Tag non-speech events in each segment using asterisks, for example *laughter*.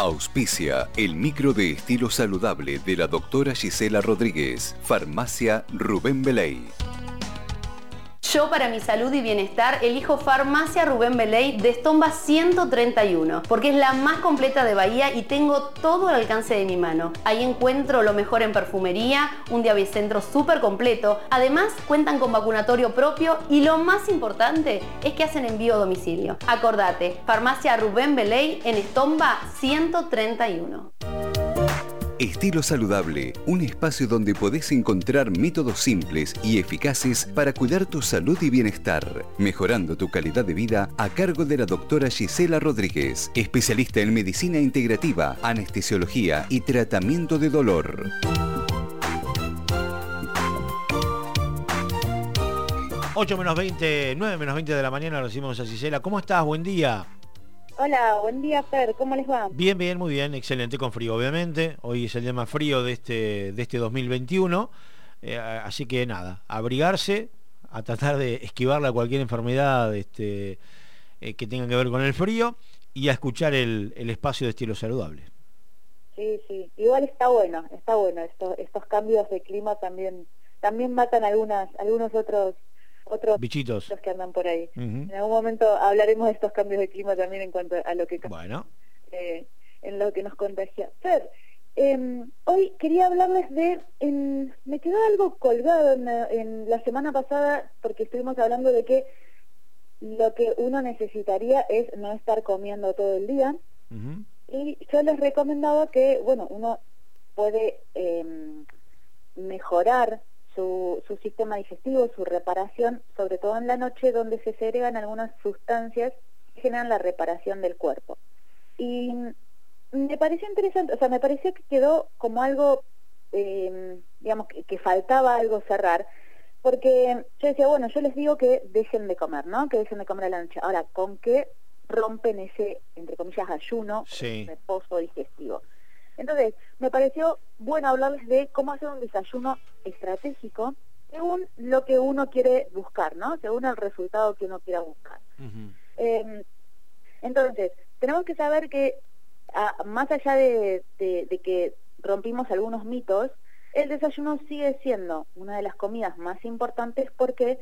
Auspicia el micro de estilo saludable de la doctora Gisela Rodríguez, Farmacia Rubén Beley. Yo para mi salud y bienestar elijo Farmacia Rubén Beley de Estomba 131 porque es la más completa de Bahía y tengo todo al alcance de mi mano. Ahí encuentro lo mejor en perfumería, un diabicentro súper completo. Además cuentan con vacunatorio propio y lo más importante es que hacen envío a domicilio. Acordate, Farmacia Rubén Beley en Estomba 131. Estilo Saludable, un espacio donde podés encontrar métodos simples y eficaces para cuidar tu salud y bienestar, mejorando tu calidad de vida a cargo de la doctora Gisela Rodríguez, especialista en medicina integrativa, anestesiología y tratamiento de dolor. Ocho menos 20, 9 menos 20 de la mañana recibimos a Gisela. ¿Cómo estás? Buen día. Hola, buen día Fer, ¿cómo les va? Bien, bien, muy bien, excelente, con frío obviamente. Hoy es el día más frío de este, de este 2021. Eh, así que nada, abrigarse, a tratar de esquivarle a cualquier enfermedad este, eh, que tenga que ver con el frío y a escuchar el, espacio de estilo saludable. Sí, sí, igual está bueno, está bueno. Estos, estos cambios de clima también, también matan algunas, algunos otros otros bichitos los que andan por ahí. En algún momento hablaremos de estos cambios de clima también en cuanto a lo que bueno. Eh, en lo que nos contagia. Fer, em, hoy quería hablarles de, me quedó algo colgado en la, semana pasada porque estuvimos hablando de que lo que uno necesitaría es no estar comiendo todo el día. Y yo les recomendaba que, bueno, uno puede em, mejorar su, sistema digestivo, su reparación, sobre todo en la noche donde se segregan algunas sustancias que generan la reparación del cuerpo. Y me pareció interesante, o sea, me pareció que quedó como algo, em, digamos, que, faltaba algo cerrar, porque yo decía, bueno, yo les digo que dejen de comer, ¿no? Que dejen de comer a la noche. Ahora, ¿con qué rompen ese, entre comillas, ayuno, reposo digestivo? Entonces, me pareció bueno hablarles de cómo hacer un desayuno estratégico según lo que uno quiere buscar, ¿no? Según el resultado que uno quiera buscar. Em, entonces, tenemos que saber que más allá de, que rompimos algunos mitos, el desayuno sigue siendo una de las comidas más importantes porque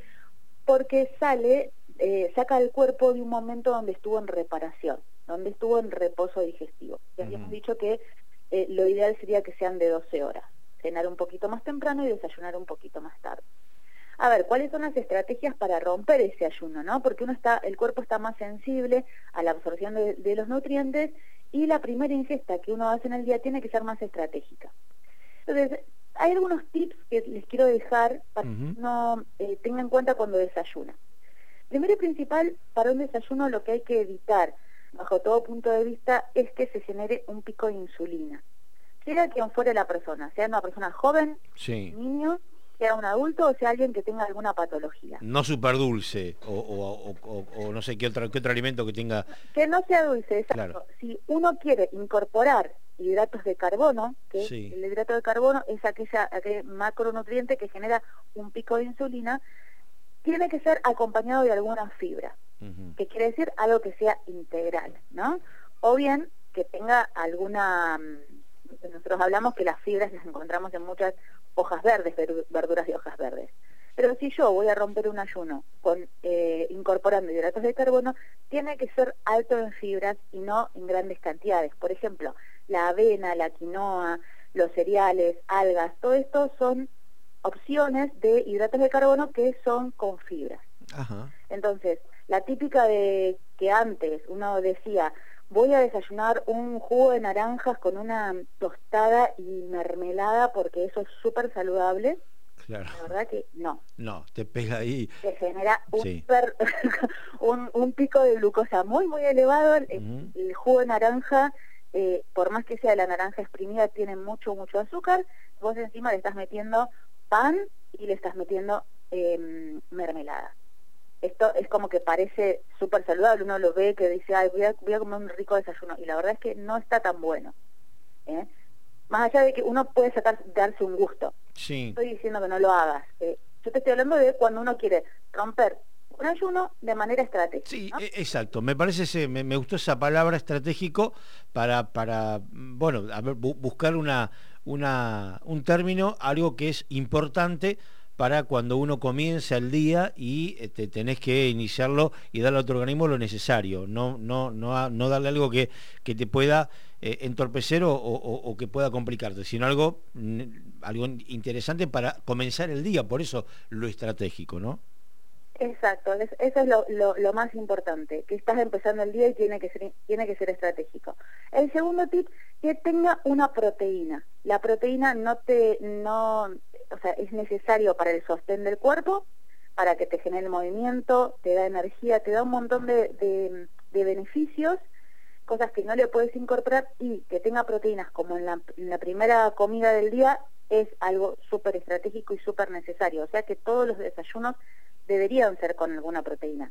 porque sale, eh, saca el cuerpo de un momento donde estuvo en reparación, donde estuvo en reposo digestivo. Ya habíamos dicho que eh, lo ideal sería que sean de 12 horas, cenar un poquito más temprano y desayunar un poquito más tarde. A ver, ¿cuáles son las estrategias para romper ese ayuno? ¿no? Porque uno está, el cuerpo está más sensible a la absorción de, los nutrientes y la primera ingesta que uno hace en el día tiene que ser más estratégica. Entonces, hay algunos tips que les quiero dejar para que uno eh, tenga en cuenta cuando desayuna. Primero y principal, para un desayuno lo que hay que evitar bajo todo punto de vista, es que se genere un pico de insulina. Sea quien fuere la persona, sea una persona joven, niño, sea un adulto o sea alguien que tenga alguna patología. No súper dulce o, no sé qué otro, qué otro alimento que tenga... Que no sea dulce, exacto. Si uno quiere incorporar hidratos de carbono, que el hidrato de carbono es aquella, aquel macronutriente que genera un pico de insulina, tiene que ser acompañado de alguna fibra que quiere decir algo que sea integral, ¿no? O bien que tenga alguna... Mm, nosotros hablamos que las fibras las encontramos en muchas hojas verdes, verduras de hojas verdes. Pero si yo voy a romper un ayuno con eh, incorporando hidratos de carbono, tiene que ser alto en fibras y no en grandes cantidades. Por ejemplo, la avena, la quinoa, los cereales, algas, todo esto son opciones de hidratos de carbono que son con fibras. Entonces, la típica de que antes uno decía, voy a desayunar un jugo de naranjas con una tostada y mermelada porque eso es súper saludable. Claro. La verdad que no. No, te pega ahí. Te genera *laughs* un, un, pico de glucosa muy, muy elevado. El, jugo de naranja, eh, por más que sea la naranja exprimida, tiene mucho, mucho azúcar. Vos encima le estás metiendo pan y le estás metiendo em, mermelada esto es como que parece súper saludable, uno lo ve que dice, ay, voy a, voy a, comer un rico desayuno, y la verdad es que no está tan bueno. ¿eh? Más allá de que uno puede sacar, darse un gusto. Sí. Estoy diciendo que no lo hagas. ¿eh? yo te estoy hablando de cuando uno quiere romper un ayuno de manera estratégica. Sí, e, exacto. Me parece, me, gustó esa palabra estratégico para, para bueno, buscar una, una, un término, algo que es importante para cuando uno comienza el día y este, tenés que iniciarlo y darle a otro organismo lo necesario, no, no, no, no darle algo que, que te pueda eh, entorpecer o, que pueda complicarte, sino algo, algo interesante para comenzar el día, por eso lo estratégico, ¿no? Exacto, eso es lo, lo, más importante, que estás empezando el día y tiene que, ser, tiene que ser estratégico. El segundo tip, que tenga una proteína. La proteína no te, no, o sea, es necesario para el sostén del cuerpo, para que te genere movimiento, te da energía, te da un montón de, de beneficios cosas que no le puedes incorporar y que tenga proteínas como en la, primera comida del día es algo súper estratégico y súper necesario. O sea que todos los desayunos deberían ser con alguna proteína.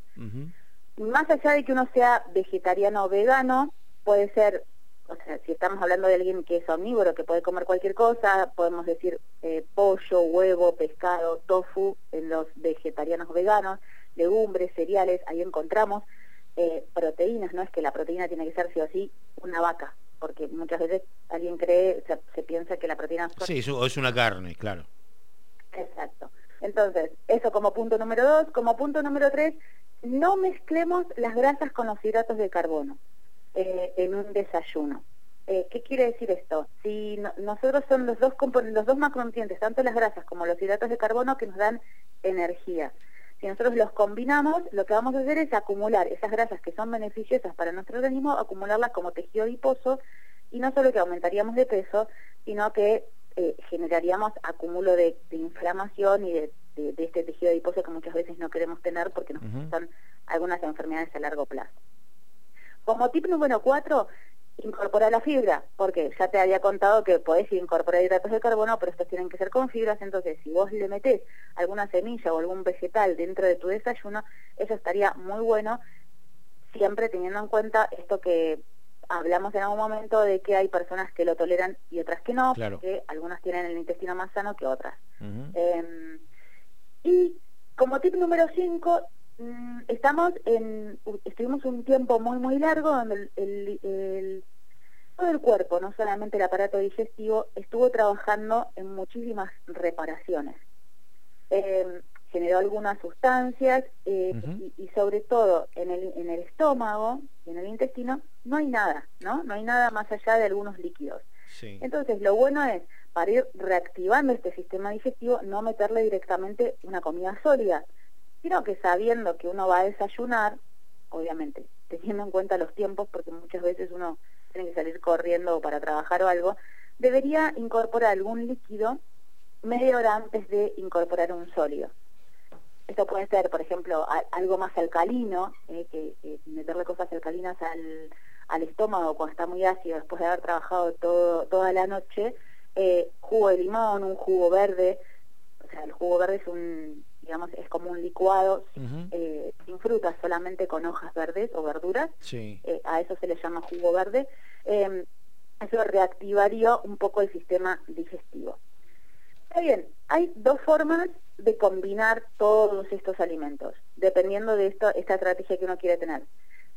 Más allá de que uno sea vegetariano o vegano, puede ser, o sea, si estamos hablando de alguien que es omnívoro, que puede comer cualquier cosa, podemos decir eh, pollo, huevo, pescado, tofu en los vegetarianos o veganos, legumbres, cereales, ahí encontramos eh, proteínas, no es que la proteína tiene que ser sí o sí una vaca, porque muchas veces alguien cree, se piensa que la proteína... Sí, es una carne, claro. Exacto. Entonces, eso como punto número dos. Como punto número tres, no mezclemos las grasas con los hidratos de carbono eh, en un desayuno. Eh, ¿Qué quiere decir esto? Si nosotros son los dos, los dos macronutrientes, tanto las grasas como los hidratos de carbono, que nos dan energía. Si nosotros los combinamos, lo que vamos a hacer es acumular esas grasas que son beneficiosas para nuestro organismo, acumularlas como tejido adiposo, y no solo que aumentaríamos de peso, sino que eh, generaríamos acumulo de, inflamación y de, este tejido adiposo que muchas veces no queremos tener porque nos uh algunas enfermedades a largo plazo. Como tip número cuatro, incorporar la fibra, porque ya te había contado que podés incorporar hidratos de carbono, pero estos tienen que ser con fibras, entonces si vos le metés alguna semilla o algún vegetal dentro de tu desayuno, eso estaría muy bueno, siempre teniendo en cuenta esto que hablamos en algún momento de que hay personas que lo toleran y otras que no, que algunas tienen el intestino más sano que otras. Em, y como tip número 5, Mm, estamos en, estuvimos un tiempo muy muy largo donde el, todo el cuerpo, no solamente el aparato digestivo, estuvo trabajando en muchísimas reparaciones. Em, generó algunas sustancias eh, y, sobre todo en el, en el estómago y en el intestino no hay nada, ¿no? No hay nada más allá de algunos líquidos. Entonces lo bueno es, para ir reactivando este sistema digestivo, no meterle directamente una comida sólida, sino que sabiendo que uno va a desayunar, obviamente, teniendo en cuenta los tiempos, porque muchas veces uno tiene que salir corriendo para trabajar o algo, debería incorporar algún líquido media hora antes de incorporar un sólido. Esto puede ser, por ejemplo, algo más alcalino, eh, que, meterle cosas alcalinas al, al, estómago cuando está muy ácido después de haber trabajado todo, toda la noche, eh, jugo de limón, un jugo verde, o sea, el jugo verde es un, digamos, es como un licuado eh, sin frutas, solamente con hojas verdes o verduras. Eh, a eso se le llama jugo verde. Em, eso reactivaría un poco el sistema digestivo. Está bien, hay dos formas de combinar todos estos alimentos, dependiendo de esto, esta estrategia que uno quiere tener.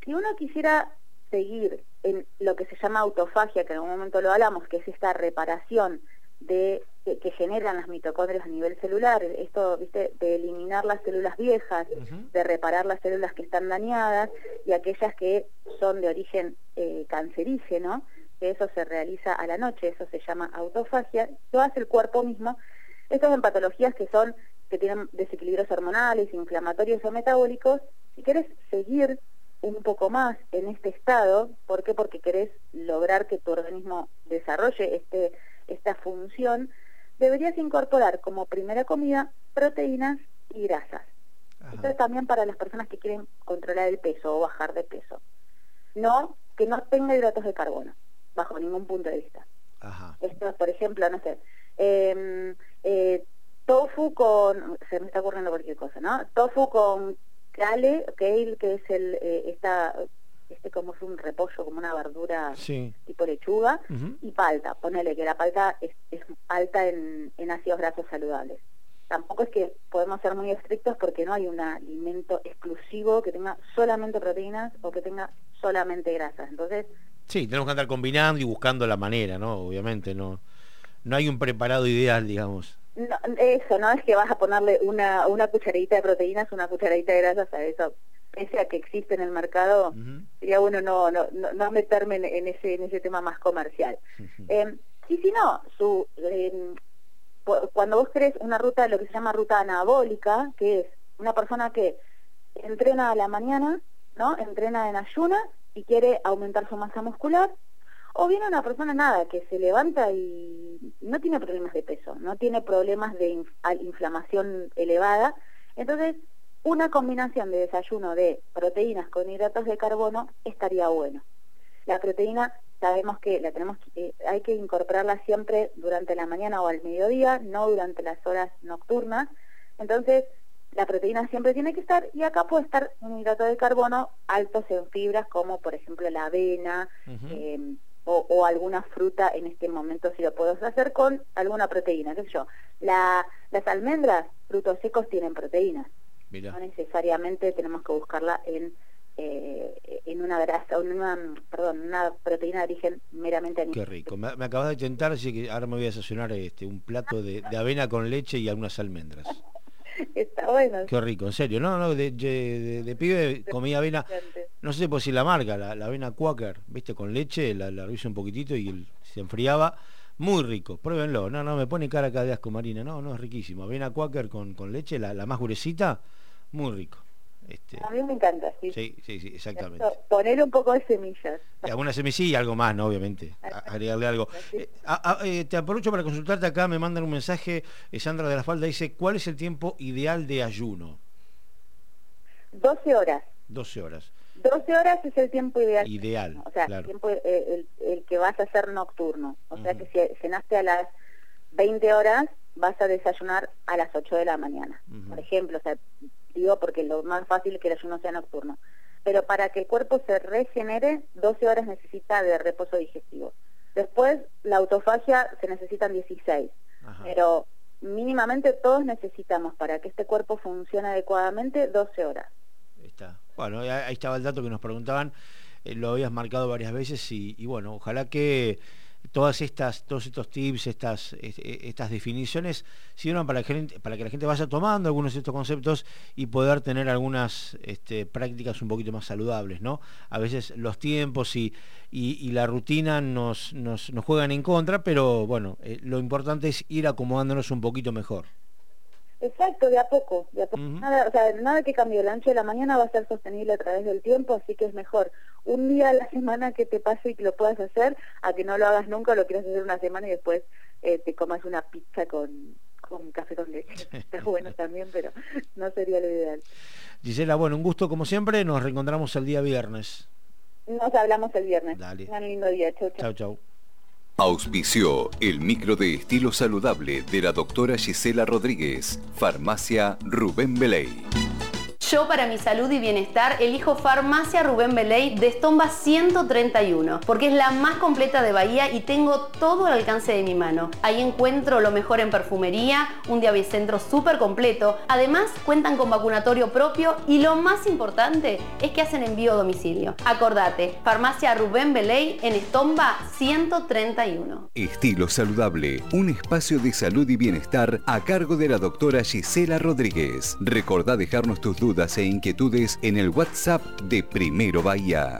Si uno quisiera seguir en lo que se llama autofagia, que en algún momento lo hablamos, que es esta reparación de que, generan las mitocondrias a nivel celular, esto, viste, de eliminar las células viejas, de reparar las células que están dañadas y aquellas que son de origen eh, cancerígeno, que eso se realiza a la noche, eso se llama autofagia, lo hace el cuerpo mismo. Estas son patologías que son, que tienen desequilibrios hormonales, inflamatorios o metabólicos. Si quieres seguir un poco más en este estado, ¿por qué? Porque querés lograr que tu organismo desarrolle este esta función, deberías incorporar como primera comida proteínas y grasas. Esto es también para las personas que quieren controlar el peso o bajar de peso. No, que no tenga hidratos de carbono, bajo ningún punto de vista. Esto, por ejemplo, no sé, em, eh, tofu con, se me está ocurriendo cualquier cosa, ¿no? Tofu con kale, que es el, eh, esta este como es un repollo, como una verdura tipo lechuga, y palta, ponele que la palta es, alta en, ácidos grasos saludables. tampoco es que podemos ser muy estrictos porque no hay un alimento exclusivo que tenga solamente proteínas o que tenga solamente grasas. Entonces... Sí, tenemos que andar combinando y buscando la manera, ¿no? Obviamente, no, no hay un preparado ideal, digamos. Eso, no es que vas a ponerle una, una cucharadita de proteínas, una cucharadita de grasas a eso. Pese a que existe en el mercado, sería bueno no, no, no, meterme en, ese, en ese tema más comercial. eh, y si no, su, eh, cuando vos crees una ruta, lo que se llama ruta anabólica, que es una persona que entrena a la mañana, ¿no? Entrena en ayunas y quiere aumentar su masa muscular, o viene una persona nada, que se levanta y no tiene problemas de peso, no tiene problemas de inflamación elevada, entonces una combinación de desayuno de proteínas con hidratos de carbono estaría bueno. La proteína sabemos que la tenemos eh, hay que incorporarla siempre durante la mañana o al mediodía, no durante las horas nocturnas. Entonces, la proteína siempre tiene que estar y acá puede estar un hidrato de carbono altos en fibras como por ejemplo la avena em, o, alguna fruta en este momento si lo puedo hacer con alguna proteína, qué sé yo. La, las almendras, frutos secos tienen proteínas. No necesariamente tenemos que buscarla en eh, en una grasa, en una, perdón, una proteína de origen meramente animal. Qué rico. Me, acabas de tentar, así que ahora me voy a desayunar este, un plato de, avena con leche y algunas almendras. *laughs* Está bueno. Qué rico, en serio. No, no, de, de, pibe comía avena, no sé por si la marca, la, avena Quaker, viste, con leche, la, la un poquitito y se enfriaba. Muy rico, pruébenlo. No, no, me pone cara acá de asco marina. No, no, es riquísimo. Avena Quaker con, con leche, la, la más gruesita, muy rico. Este, a mí me encanta, sí. Sí, sí, sí exactamente. poner un poco de semillas. Algunas semillas y algo más, ¿no? Obviamente. Agregarle algo. *laughs* Eh, eh, te aprovecho para consultarte acá, me mandan un mensaje, eh, Sandra de la Falda dice, ¿cuál es el tiempo ideal de ayuno? 12 horas. 12 horas. 12 horas es el tiempo ideal. Ideal. O sea, el, tiempo, el, que vas a hacer nocturno. O sea que si cenaste a las 20 horas, vas a desayunar a las 8 de la mañana. Por ejemplo, o sea, digo porque lo más fácil es que el ayuno sea nocturno. Pero para que el cuerpo se regenere, 12 horas necesita de reposo digestivo. Después, la autofagia se necesitan 16. Pero mínimamente todos necesitamos para que este cuerpo funcione adecuadamente 12 horas. está. Bueno, ahí estaba el dato que nos preguntaban, eh, lo habías marcado varias veces y bueno, ojalá que todas estas, todos estos tips, estas, estas definiciones sirvan para que, para que la gente vaya tomando algunos de estos conceptos y poder tener algunas este, prácticas un poquito más saludables, ¿no? A veces los tiempos y, y, la rutina nos, nos, nos, juegan en contra, pero bueno, eh, lo importante es ir acomodándonos un poquito mejor. Exacto, de a poco. De a poco. nada, o sea, nada que cambie. El ancho de la mañana va a ser sostenible a través del tiempo, así que es mejor un día a la semana que te pase y que lo puedas hacer, a que no lo hagas nunca, lo quieras hacer una semana y después eh, te comas una pizza con, con café con leche. *laughs* Está bueno también, pero no sería lo ideal. Gisela, bueno, un gusto como siempre. Nos reencontramos el día viernes. Nos hablamos el viernes. Dale. Un lindo día. Chau, chau. Chau, chau. Auspició el micro de estilo saludable de la doctora Gisela Rodríguez, Farmacia Rubén Beley. Yo para mi salud y bienestar elijo Farmacia Rubén Beley de Estomba 131 porque es la más completa de Bahía y tengo todo al alcance de mi mano. Ahí encuentro lo mejor en perfumería, un diabicentro súper completo. Además cuentan con vacunatorio propio y lo más importante es que hacen envío a domicilio. Acordate, Farmacia Rubén Beley en Estomba 131. Estilo saludable, un espacio de salud y bienestar a cargo de la doctora Gisela Rodríguez. Recordá dejarnos tus e inquietudes en el WhatsApp de Primero Bahía.